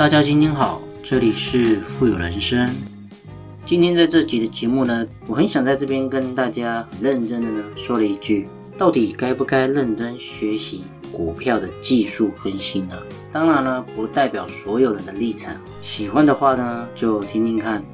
大家今天好，这里是富有人生。今天在这集的节目呢，我很想在这边跟大家很认真的呢说了一句：到底该不该认真学习股票的技术分析呢？当然呢，不代表所有人的立场。喜欢的话呢，就听听看。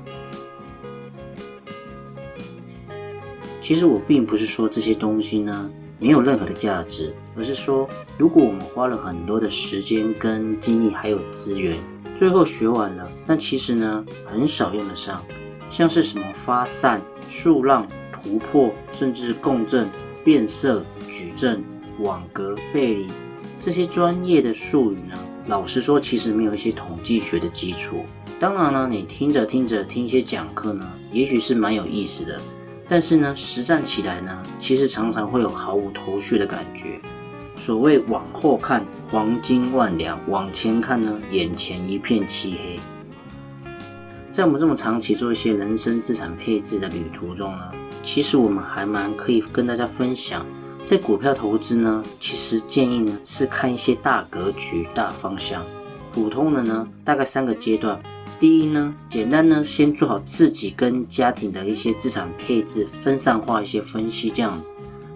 其实我并不是说这些东西呢没有任何的价值，而是说，如果我们花了很多的时间跟精力还有资源，最后学完了，但其实呢很少用得上，像是什么发散、数浪、突破，甚至共振、变色、矩阵、网格、背离这些专业的术语呢，老实说，其实没有一些统计学的基础。当然呢，你听着听着听一些讲课呢，也许是蛮有意思的。但是呢，实战起来呢，其实常常会有毫无头绪的感觉。所谓往后看黄金万两，往前看呢，眼前一片漆黑。在我们这么长期做一些人生资产配置的旅途中呢，其实我们还蛮可以跟大家分享，在股票投资呢，其实建议呢是看一些大格局、大方向。普通的呢，大概三个阶段。第一呢，简单呢，先做好自己跟家庭的一些资产配置分散化一些分析，这样子。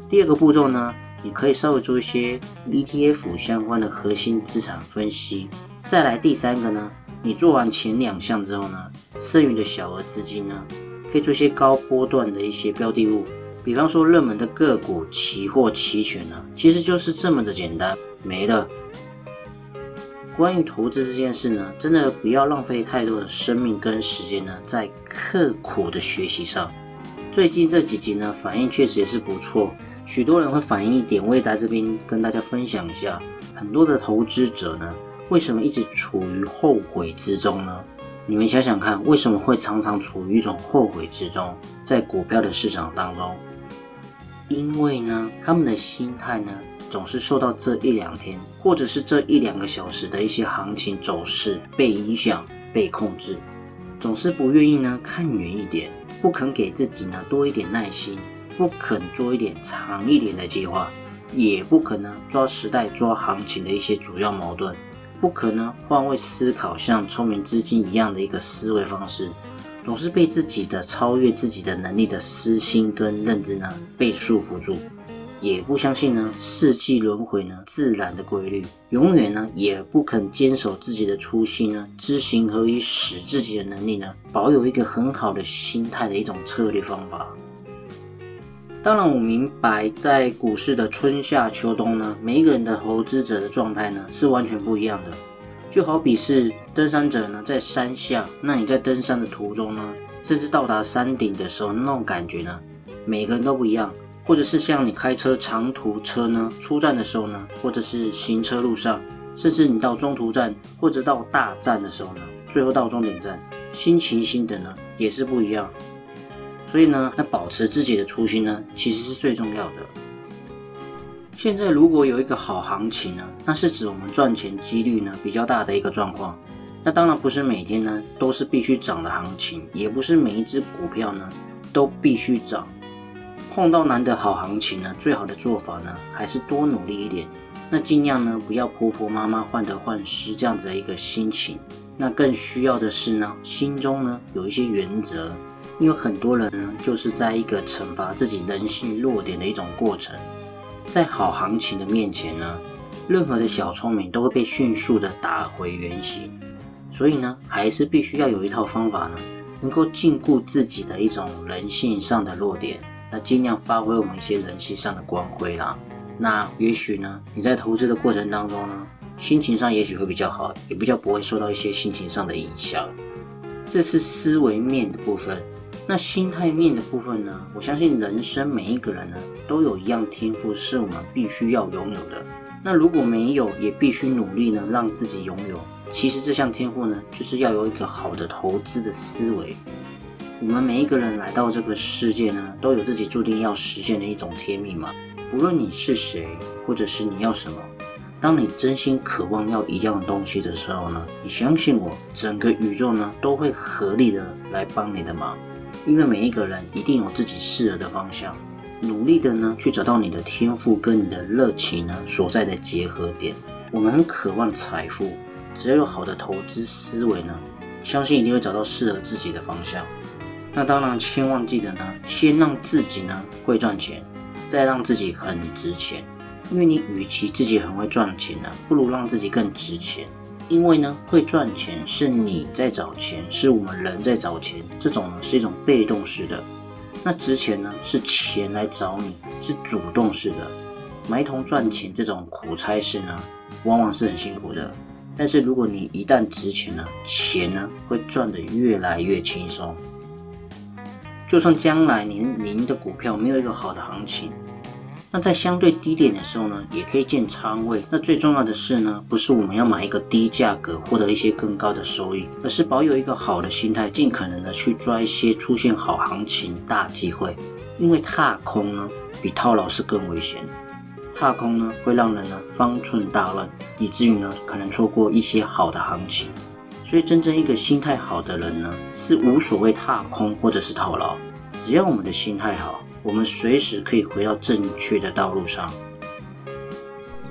第二个步骤呢，你可以稍微做一些 ETF 相关的核心资产分析。再来第三个呢，你做完前两项之后呢，剩余的小额资金呢，可以做一些高波段的一些标的物，比方说热门的个股、期货、期权呢，其实就是这么的简单，没了。关于投资这件事呢，真的不要浪费太多的生命跟时间呢，在刻苦的学习上。最近这几集呢，反应确实也是不错，许多人会反映一点，我也在这边跟大家分享一下。很多的投资者呢，为什么一直处于后悔之中呢？你们想想看，为什么会常常处于一种后悔之中，在股票的市场当中？因为呢，他们的心态呢？总是受到这一两天，或者是这一两个小时的一些行情走势被影响、被控制，总是不愿意呢看远一点，不肯给自己呢多一点耐心，不肯做一点长一点的计划，也不可能抓时代、抓行情的一些主要矛盾，不可能换位思考，像聪明资金一样的一个思维方式，总是被自己的超越自己的能力的私心跟认知呢被束缚住。也不相信呢，四季轮回呢，自然的规律，永远呢，也不肯坚守自己的初心呢，知行合一，使自己的能力呢，保有一个很好的心态的一种策略方法。当然，我明白，在股市的春夏秋冬呢，每一个人的投资者的状态呢，是完全不一样的。就好比是登山者呢，在山下，那你在登山的途中呢，甚至到达山顶的时候，那种感觉呢，每个人都不一样。或者是像你开车长途车呢，出站的时候呢，或者是行车路上，甚至你到中途站或者到大站的时候呢，最后到终点站，心情心得呢也是不一样。所以呢，那保持自己的初心呢，其实是最重要的。现在如果有一个好行情呢，那是指我们赚钱几率呢比较大的一个状况。那当然不是每天呢都是必须涨的行情，也不是每一只股票呢都必须涨。碰到难得好行情呢，最好的做法呢，还是多努力一点。那尽量呢，不要婆婆妈妈患得患失这样子的一个心情。那更需要的是呢，心中呢有一些原则。因为很多人呢，就是在一个惩罚自己人性弱点的一种过程。在好行情的面前呢，任何的小聪明都会被迅速的打回原形。所以呢，还是必须要有一套方法呢，能够禁锢自己的一种人性上的弱点。那尽量发挥我们一些人性上的光辉啦。那也许呢，你在投资的过程当中呢，心情上也许会比较好，也比较不会受到一些心情上的影响。这是思维面的部分。那心态面的部分呢？我相信人生每一个人呢，都有一样天赋是我们必须要拥有的。那如果没有，也必须努力呢，让自己拥有。其实这项天赋呢，就是要有一个好的投资的思维。我们每一个人来到这个世界呢，都有自己注定要实现的一种天命嘛。不论你是谁，或者是你要什么，当你真心渴望要一样东西的时候呢，你相信我，整个宇宙呢都会合力的来帮你的忙。因为每一个人一定有自己适合的方向，努力的呢去找到你的天赋跟你的热情呢所在的结合点。我们很渴望财富，只要有好的投资思维呢，相信一定会找到适合自己的方向。那当然，千万记得呢，先让自己呢会赚钱，再让自己很值钱。因为你与其自己很会赚钱呢，不如让自己更值钱。因为呢，会赚钱是你在找钱，是我们人在找钱，这种呢是一种被动式的。那值钱呢，是钱来找你，是主动式的。埋头赚钱这种苦差事呢，往往是很辛苦的。但是如果你一旦值钱了，钱呢会赚得越来越轻松。就算将来您您的股票没有一个好的行情。那在相对低点的时候呢，也可以建仓位。那最重要的是呢，不是我们要买一个低价格获得一些更高的收益，而是保有一个好的心态，尽可能的去抓一些出现好行情、大机会。因为踏空呢，比套牢是更危险。踏空呢，会让人呢方寸大乱，以至于呢可能错过一些好的行情。所以，真正一个心态好的人呢，是无所谓踏空或者是套牢，只要我们的心态好。我们随时可以回到正确的道路上。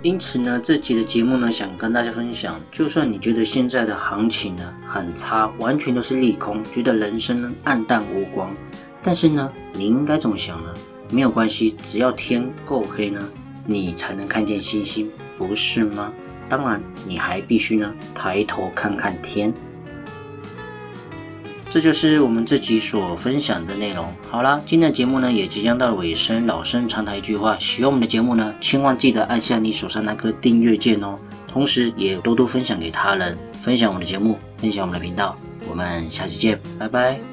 因此呢，这集的节目呢，想跟大家分享，就算你觉得现在的行情呢很差，完全都是利空，觉得人生呢暗淡无光，但是呢，你应该怎么想呢？没有关系，只要天够黑呢，你才能看见星星，不是吗？当然，你还必须呢抬头看看天。这就是我们这集所分享的内容。好啦，今天的节目呢也即将到了尾声。老生常谈一句话：喜欢我们的节目呢，千万记得按下你手上那颗订阅键哦。同时，也多多分享给他人，分享我们的节目，分享我们的频道。我们下期见，拜拜。